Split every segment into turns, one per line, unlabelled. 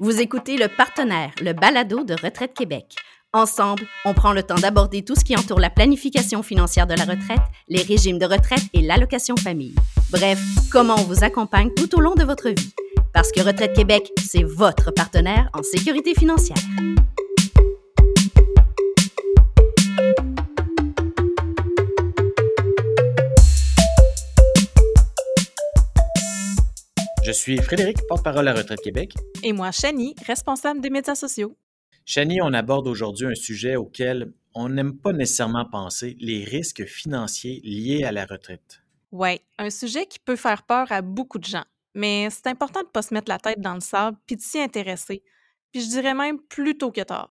Vous écoutez Le Partenaire, le balado de Retraite Québec. Ensemble, on prend le temps d'aborder tout ce qui entoure la planification financière de la retraite, les régimes de retraite et l'allocation famille. Bref, comment on vous accompagne tout au long de votre vie. Parce que Retraite Québec, c'est votre partenaire en sécurité financière.
Je suis Frédéric, porte-parole à Retraite Québec.
Et moi, Chani, responsable des médias sociaux.
Chani, on aborde aujourd'hui un sujet auquel on n'aime pas nécessairement penser, les risques financiers liés à la retraite.
Oui, un sujet qui peut faire peur à beaucoup de gens. Mais c'est important de ne pas se mettre la tête dans le sable puis de s'y intéresser. Puis je dirais même plus tôt que tard.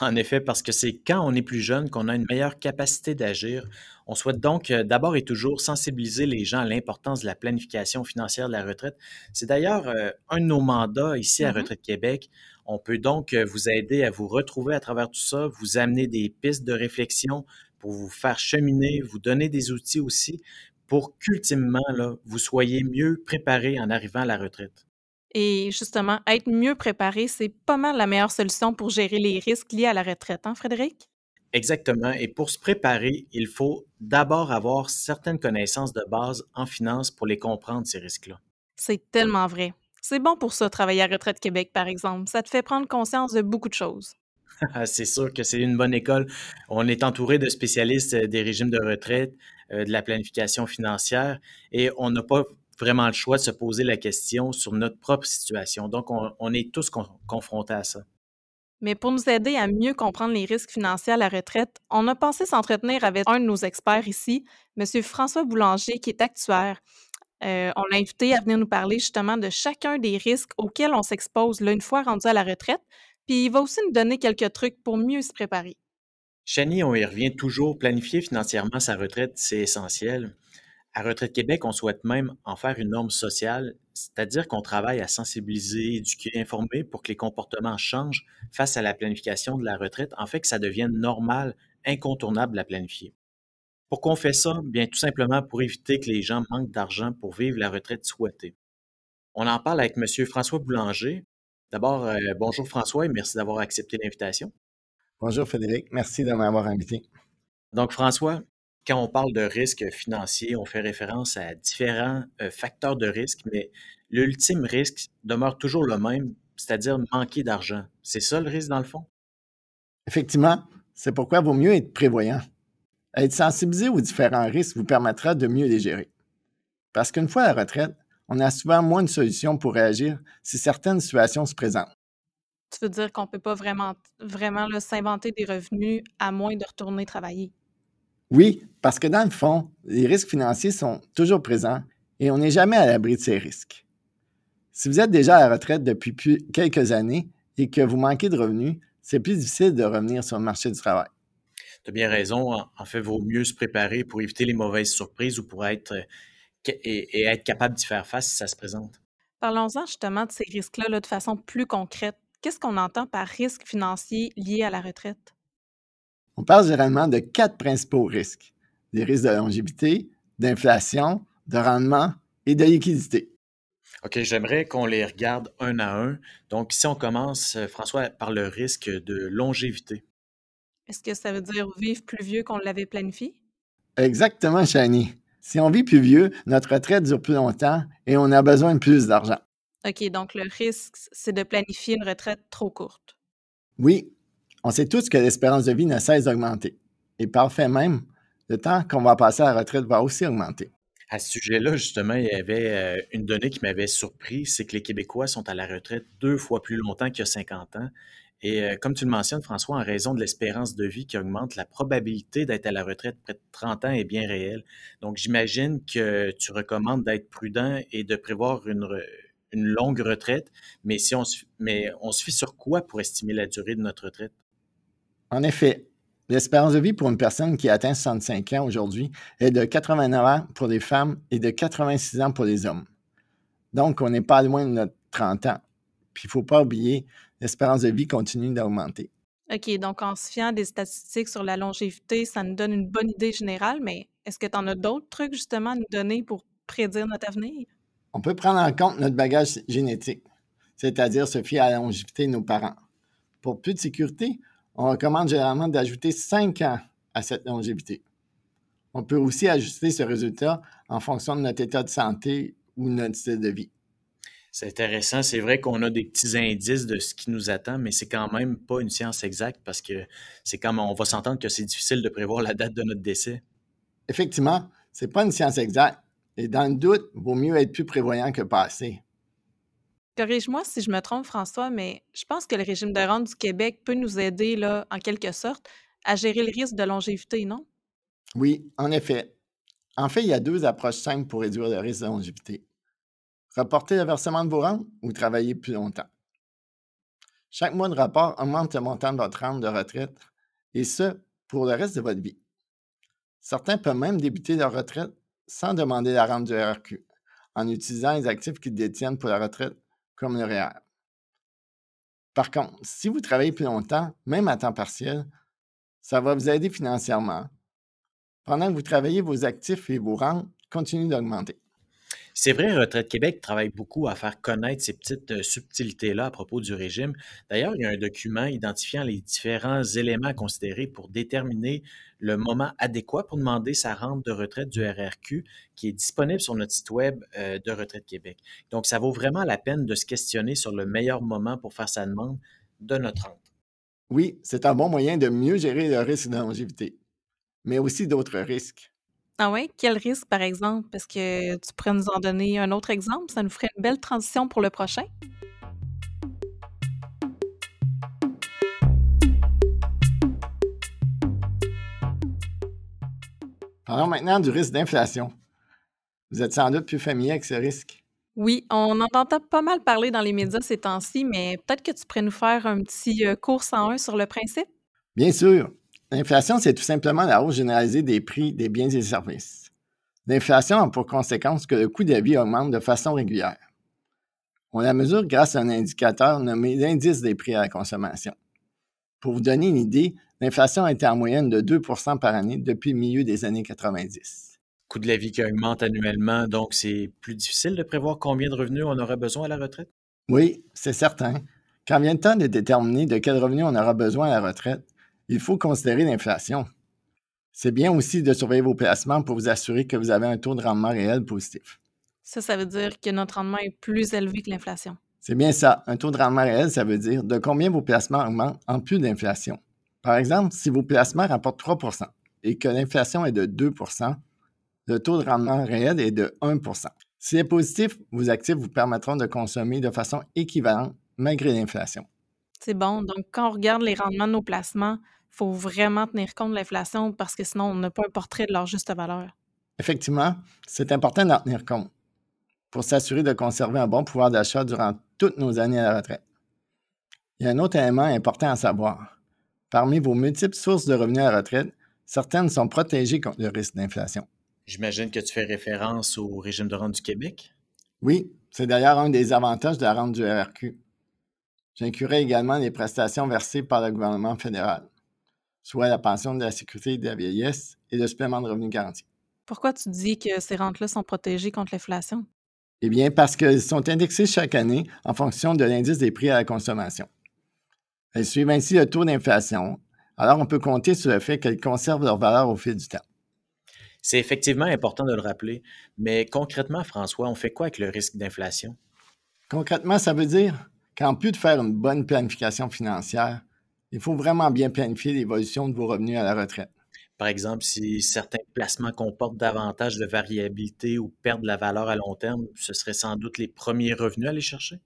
En effet, parce que c'est quand on est plus jeune qu'on a une meilleure capacité d'agir. On souhaite donc euh, d'abord et toujours sensibiliser les gens à l'importance de la planification financière de la retraite. C'est d'ailleurs euh, un de nos mandats ici à mm-hmm. Retraite Québec. On peut donc euh, vous aider à vous retrouver à travers tout ça, vous amener des pistes de réflexion pour vous faire cheminer, vous donner des outils aussi pour qu'ultimement, vous soyez mieux préparé en arrivant à la retraite.
Et justement, être mieux préparé, c'est pas mal la meilleure solution pour gérer les risques liés à la retraite, hein, Frédéric?
Exactement. Et pour se préparer, il faut d'abord avoir certaines connaissances de base en finance pour les comprendre, ces risques-là.
C'est tellement vrai. C'est bon pour ça, travailler à Retraite Québec, par exemple. Ça te fait prendre conscience de beaucoup de choses.
c'est sûr que c'est une bonne école. On est entouré de spécialistes euh, des régimes de retraite, euh, de la planification financière, et on n'a pas vraiment le choix de se poser la question sur notre propre situation. Donc, on, est tous confrontés à ça.
Mais pour nous aider à mieux comprendre les risques financiers à la retraite, on a pensé s'entretenir avec un de nos experts ici, M. François Boulanger, qui est actuaire. Euh, on l'a invité à venir nous parler justement de chacun des risques auxquels on s'expose là, une fois rendu à la retraite, puis il va aussi nous donner quelques trucs pour mieux se préparer.
Chani, on y revient toujours. Planifier financièrement sa retraite, c'est essentiel. À Retraite Québec, on souhaite même en faire une norme sociale, c'est-à-dire qu'on travaille à sensibiliser, éduquer, informer pour que les comportements changent face à la planification de la retraite, en fait que ça devienne normal, incontournable à planifier. Pourquoi on fait ça? Bien, tout simplement pour éviter que les gens manquent d'argent pour vivre la retraite souhaitée. On en parle avec M. François Boulanger. D'abord, euh, bonjour François et merci d'avoir accepté l'invitation.
Bonjour Frédéric, merci de m'avoir invité.
Donc François, quand on parle de risque financier, on fait référence à différents euh, facteurs de risque, mais l'ultime risque demeure toujours le même, c'est-à-dire manquer d'argent. C'est ça le risque dans le fond?
Effectivement, c'est pourquoi il vaut mieux être prévoyant. Être sensibilisé aux différents risques vous permettra de mieux les gérer. Parce qu'une fois à la retraite, on a souvent moins de solutions pour réagir si certaines situations se présentent.
Tu veux dire qu'on ne peut pas vraiment, vraiment s'inventer des revenus à moins de retourner travailler?
Oui, parce que dans le fond, les risques financiers sont toujours présents et on n'est jamais à l'abri de ces risques. Si vous êtes déjà à la retraite depuis quelques années et que vous manquez de revenus, c'est plus difficile de revenir sur le marché du travail.
Tu as bien raison. En fait, il vaut mieux se préparer pour éviter les mauvaises surprises ou pour être et, être capable d'y faire face si ça se présente.
Parlons-en justement de ces risques-là là, de façon plus concrète. Qu'est-ce qu'on entend par risque financier lié à la retraite?
On parle généralement de quatre principaux risques. Des risques de longévité, d'inflation, de rendement et de liquidité.
OK, j'aimerais qu'on les regarde un à un. Donc, si on commence, euh, François, par le risque de longévité.
Est-ce que ça veut dire vivre plus vieux qu'on l'avait planifié?
Exactement, Chani. Si on vit plus vieux, notre retraite dure plus longtemps et on a besoin de plus d'argent.
OK, donc le risque, c'est de planifier une retraite trop courte.
Oui, on sait tous que l'espérance de vie ne cesse d'augmenter. Et parfait même, le temps qu'on va passer à la retraite va aussi augmenter.
À ce sujet-là, justement, il y avait euh, une donnée qui m'avait surpris, c'est que les Québécois sont à la retraite deux fois plus longtemps qu'il y a 50 ans. Et euh, comme tu le mentionnes, François, en raison de l'espérance de vie qui augmente, la probabilité d'être à la retraite près de 30 ans est bien réelle. Donc, j'imagine que tu recommandes d'être prudent et de prévoir une, longue retraite. Mais, si on, mais on se fie sur quoi pour estimer la durée de notre retraite?
En effet, l'espérance de vie pour une personne qui atteint 65 ans aujourd'hui est de 89 ans pour les femmes et de 86 ans pour les hommes. Donc, on n'est pas loin de notre 30 ans. Puis, il ne faut pas oublier, l'espérance de vie continue d'augmenter.
OK, donc en se fiant des statistiques sur la longévité, ça nous donne une bonne idée générale, mais est-ce que tu en as d'autres trucs justement à nous donner pour prédire notre avenir?
On peut prendre en compte notre bagage génétique. c'est-à-dire se fier à la longévité de nos parents. Pour plus de sécurité, on recommande généralement d'ajouter 5 ans à cette longévité. On peut aussi ajuster ce résultat en fonction de notre état de santé ou de notre style de vie.
C'est intéressant. C'est vrai qu'on a des petits indices de ce qui nous attend, mais c'est quand même pas une science exacte parce que c'est comme on va s'entendre que c'est difficile de prévoir la date de notre décès.
Effectivement, c'est pas une science exacte. Et dans le doute, il vaut mieux être plus prévoyant que pas assez.
Corrige-moi si je me trompe, François, mais je pense que le régime de rente du Québec peut nous aider, là, en quelque sorte, à gérer le risque de longévité, non?
Oui, en effet. En fait, il y a deux approches simples pour réduire le risque de longévité. Reporter le versement de vos rentes ou travailler plus longtemps? Chaque mois de rapport augmente le montant de votre rente de retraite, et ce, pour le reste de votre vie. Certains peuvent même débuter leur retraite sans demander la rente du RRQ, en utilisant les actifs qu'ils détiennent pour la retraite, comme le REER. Par contre, si vous travaillez plus longtemps, même à temps partiel, ça va vous aider financièrement. Pendant que vous travaillez, vos actifs et vos rentes continuent d'augmenter.
C'est vrai, Retraite Québec travaille beaucoup à faire connaître ces petites euh, subtilités-là à propos du régime. D'ailleurs, il y a un document identifiant les différents éléments à considérer pour déterminer le moment adéquat pour demander sa rente de retraite du RRQ qui est disponible sur notre site web euh, de Retraite Québec. Donc, ça vaut vraiment la peine de se questionner sur le meilleur moment pour faire sa demande de notre rente.
Oui, c'est un bon moyen de mieux gérer le risque de longévité, mais aussi d'autres risques.
Ah ouais? Quel risque, par exemple? Est-ce que tu pourrais nous en donner un autre exemple? Ça nous ferait une belle transition pour le prochain.
Parlons maintenant du risque d'inflation. Vous êtes sans doute plus familier avec ce risque.
Oui, on en entend pas mal parler dans les médias ces temps-ci, mais peut-être que tu pourrais nous faire un petit euh, cours 101 sur le principe?
Bien sûr. L'inflation, c'est tout simplement la hausse généralisée des prix des biens et des services. L'inflation a pour conséquence que le coût de la vie augmente de façon régulière. On la mesure grâce à un indicateur nommé l'indice des prix à la consommation. Pour vous donner une idée, l'inflation a été en moyenne de 2 par année depuis le milieu des années 90.
Coût de la vie qui augmente annuellement, donc c'est plus difficile de prévoir combien de revenus on aura besoin à la retraite?
Oui, c'est certain. Quand vient le temps de déterminer de quel revenu on aura besoin à la retraite, il faut considérer l'inflation. C'est bien aussi de surveiller vos placements pour vous assurer que vous avez un taux de rendement réel positif.
Ça, ça veut dire que notre rendement est plus élevé que l'inflation.
C'est bien ça. Un taux de rendement réel, ça veut dire de combien vos placements augmentent en plus d'inflation. Par exemple, si vos placements rapportent 3% et que l'inflation est de 2% le taux de rendement réel est de 1% S'il est positif, vos actifs vous permettront de consommer de façon équivalente malgré l'inflation.
C'est bon. Donc, quand on regarde les rendements de nos placements, il faut vraiment tenir compte de l'inflation parce que sinon, on n'a pas un portrait de leur juste valeur.
Effectivement, c'est important d'en tenir compte pour s'assurer de conserver un bon pouvoir d'achat durant toutes nos années à la retraite. Il y a un autre élément important à savoir. Parmi vos multiples sources de revenus à la retraite, certaines sont protégées contre le risque d'inflation.
J'imagine que tu fais référence au régime de rente du Québec?
Oui, c'est d'ailleurs un des avantages de la rente du RRQ. J'inclurai également les prestations versées par le gouvernement fédéral, soit la pension de la sécurité de la vieillesse et le supplément de revenus garanti.
Pourquoi tu dis que ces rentes-là sont protégées contre l'inflation?
Eh bien, parce qu'elles sont indexées chaque année en fonction de l'indice des prix à la consommation. Elles suivent ainsi le taux d'inflation, alors on peut compter sur le fait qu'elles conservent leur valeur au fil du temps.
C'est effectivement important de le rappeler, mais concrètement, François, on fait quoi avec le risque d'inflation?
Concrètement, ça veut dire qu'en plus de faire une bonne planification financière, il faut vraiment bien planifier l'évolution de vos revenus à la retraite.
Par exemple, si certains placements comportent davantage de variabilité ou perdent la valeur à long terme, ce serait sans doute les premiers revenus à aller chercher?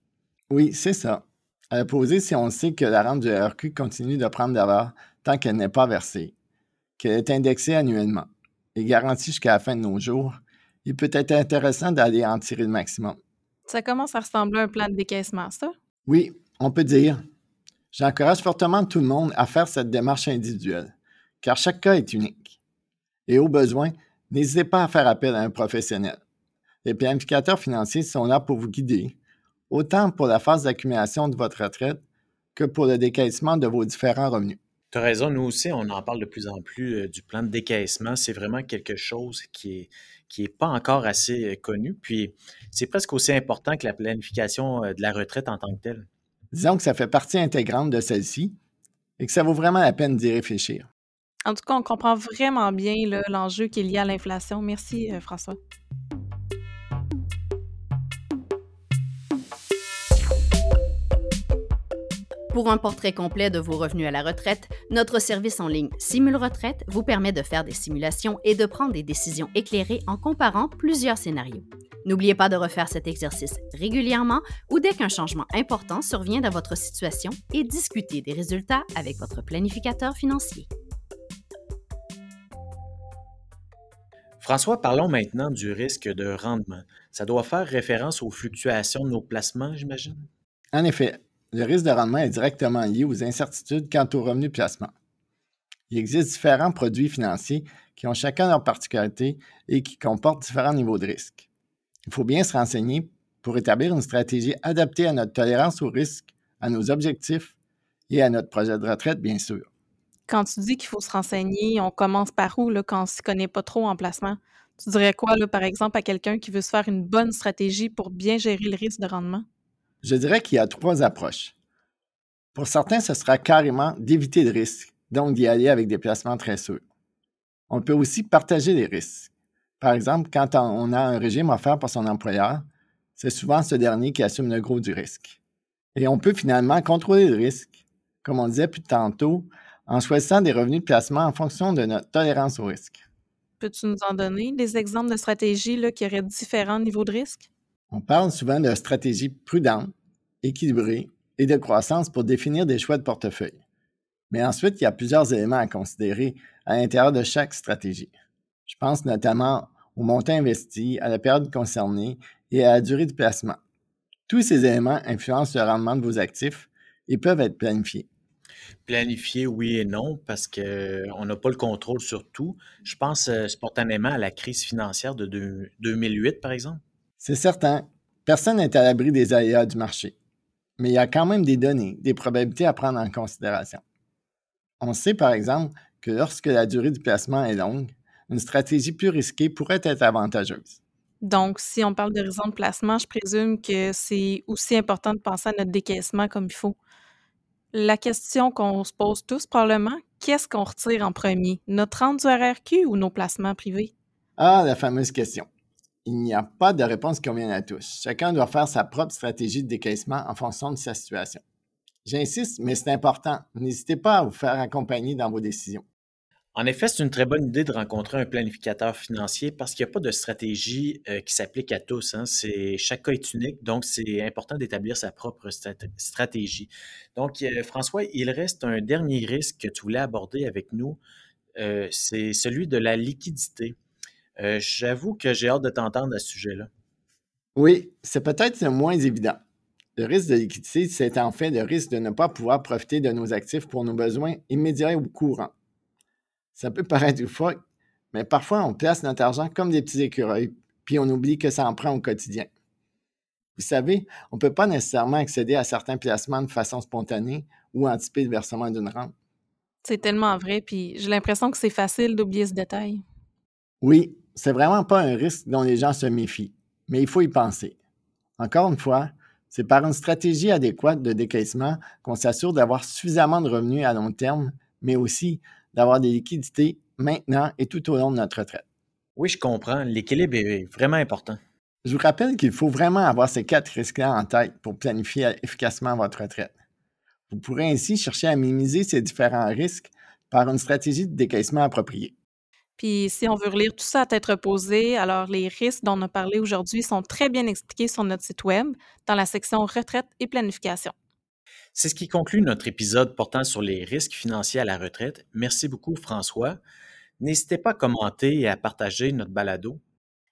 Oui, c'est ça. À poser si on sait que la rente du RQ continue de prendre de la valeur tant qu'elle n'est pas versée, qu'elle est indexée annuellement et garantie jusqu'à la fin de nos jours, il peut être intéressant d'aller en tirer le maximum.
Ça commence à ressembler à un plan de décaissement, ça?
Oui, on peut dire. J'encourage fortement tout le monde à faire cette démarche individuelle, car chaque cas est unique. Et au besoin, n'hésitez pas à faire appel à un professionnel. Les planificateurs financiers sont là pour vous guider, autant pour la phase d'accumulation de votre retraite que pour le décaissement de vos différents revenus.
Tu as raison, nous aussi, on en parle de plus en plus euh, du plan de décaissement. C'est vraiment quelque chose qui est, qui n'est pas encore assez euh, connu. Puis, c'est presque aussi important que la planification euh, de la retraite en tant que telle.
Disons que ça fait partie intégrante de celle-ci et que ça vaut vraiment la peine d'y réfléchir.
En tout cas, on comprend vraiment bien l'enjeu qui est lié à l'inflation. Merci, François.
Pour un portrait complet de vos revenus à la retraite, notre service en ligne Simule Retraite vous permet de faire des simulations et de prendre des décisions éclairées en comparant plusieurs scénarios. N'oubliez pas de refaire cet exercice régulièrement ou dès qu'un changement important survient dans votre situation et discuter des résultats avec votre planificateur financier.
François, parlons maintenant du risque de rendement. Ça doit faire référence aux fluctuations de nos placements, j'imagine?
En effet, le risque de rendement est directement lié aux incertitudes quant aux revenus de placement. Il existe différents produits financiers qui ont chacun leur particularité et qui comportent différents niveaux de risque. Il faut bien se renseigner pour établir une stratégie adaptée à notre tolérance au risque, à nos objectifs et à notre projet de retraite, bien sûr.
Quand tu dis qu'il faut se renseigner, on commence par où quand on ne s'y connaît pas trop en placement? Tu dirais quoi, par exemple, à quelqu'un qui veut se faire une bonne stratégie pour bien gérer le risque de rendement?
Je dirais qu'il y a trois approches. Pour certains, ce sera carrément d'éviter le risque, donc d'y aller avec des placements très sûrs. On peut aussi partager les risques. Par exemple, quand on a un régime offert par son employeur, c'est souvent ce dernier qui assume le gros du risque. Et on peut finalement contrôler le risque, comme on disait plus tantôt, en choisissant des revenus de placement en fonction de notre tolérance au risque.
Peux-tu nous en donner des exemples de stratégies là, qui auraient différents niveaux de risque?
On parle souvent de stratégies prudentes, équilibrées et de croissance pour définir des choix de portefeuille. Mais ensuite, il y a plusieurs éléments à considérer à l'intérieur de chaque stratégie. Je pense notamment au montant investi, à la période concernée et à la durée du placement. Tous ces éléments influencent le rendement de vos actifs et peuvent être planifiés.
Planifier, oui et non, parce qu'on n'a pas le contrôle sur tout. Je pense euh, spontanément à la crise financière de 2008, par exemple.
C'est certain, personne n'est à l'abri des aléas du marché, mais il y a quand même des données, des probabilités à prendre en considération. On sait par exemple que lorsque la durée du placement est longue, une stratégie plus risquée pourrait être avantageuse.
Donc, si on parle d'horizon de placement, je présume que c'est aussi important de penser à notre décaissement comme il faut. La question qu'on se pose tous probablement, qu'est-ce qu'on retire en premier, notre rente du RRQ ou nos placements privés?
Ah, la fameuse question il n'y a pas de réponse qui convienne à tous. Chacun doit faire sa propre stratégie de décaissement en fonction de sa situation. J'insiste, mais c'est important. N'hésitez pas à vous faire accompagner dans vos décisions.
En effet, c'est une très bonne idée de rencontrer un planificateur financier parce qu'il n'y a pas de stratégie euh, qui s'applique à tous. Hein. C'est, chaque cas est unique, donc c'est important d'établir sa propre stratégie. Donc, euh, François, il reste un dernier risque que tu voulais aborder avec nous, euh, c'est celui de la liquidité. Euh, j'avoue que j'ai hâte de t'entendre à ce sujet-là.
Oui, c'est peut-être le moins évident. Le risque de liquidité, c'est en fait le risque de ne pas pouvoir profiter de nos actifs pour nos besoins immédiats ou courants. Ça peut paraître fois, mais parfois on place notre argent comme des petits écureuils, puis on oublie que ça en prend au quotidien. Vous savez, on ne peut pas nécessairement accéder à certains placements de façon spontanée ou anticiper le versement d'une rente.
C'est tellement vrai, puis j'ai l'impression que c'est facile d'oublier ce détail.
Oui, c'est vraiment pas un risque dont les gens se méfient, mais il faut y penser. Encore une fois, c'est par une stratégie adéquate de décaissement qu'on s'assure d'avoir suffisamment de revenus à long terme, mais aussi d'avoir des liquidités maintenant et tout au long de notre retraite.
Oui, je comprends. L'équilibre est vraiment important.
Je vous rappelle qu'il faut vraiment avoir ces quatre risques-là en tête pour planifier efficacement votre retraite. Vous pourrez ainsi chercher à minimiser ces différents risques par une stratégie de décaissement appropriée.
Puis si on veut relire tout ça à tête reposée, alors les risques dont on a parlé aujourd'hui sont très bien expliqués sur notre site web dans la section retraite et planification.
C'est ce qui conclut notre épisode portant sur les risques financiers à la retraite. Merci beaucoup François. N'hésitez pas à commenter et à partager notre balado.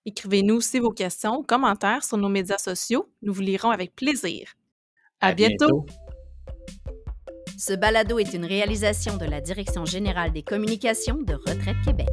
Écrivez-nous aussi vos questions ou commentaires sur nos médias sociaux. Nous vous lirons avec plaisir. À, bientôt.
Ce balado est une réalisation de la Direction générale des communications de Retraite Québec.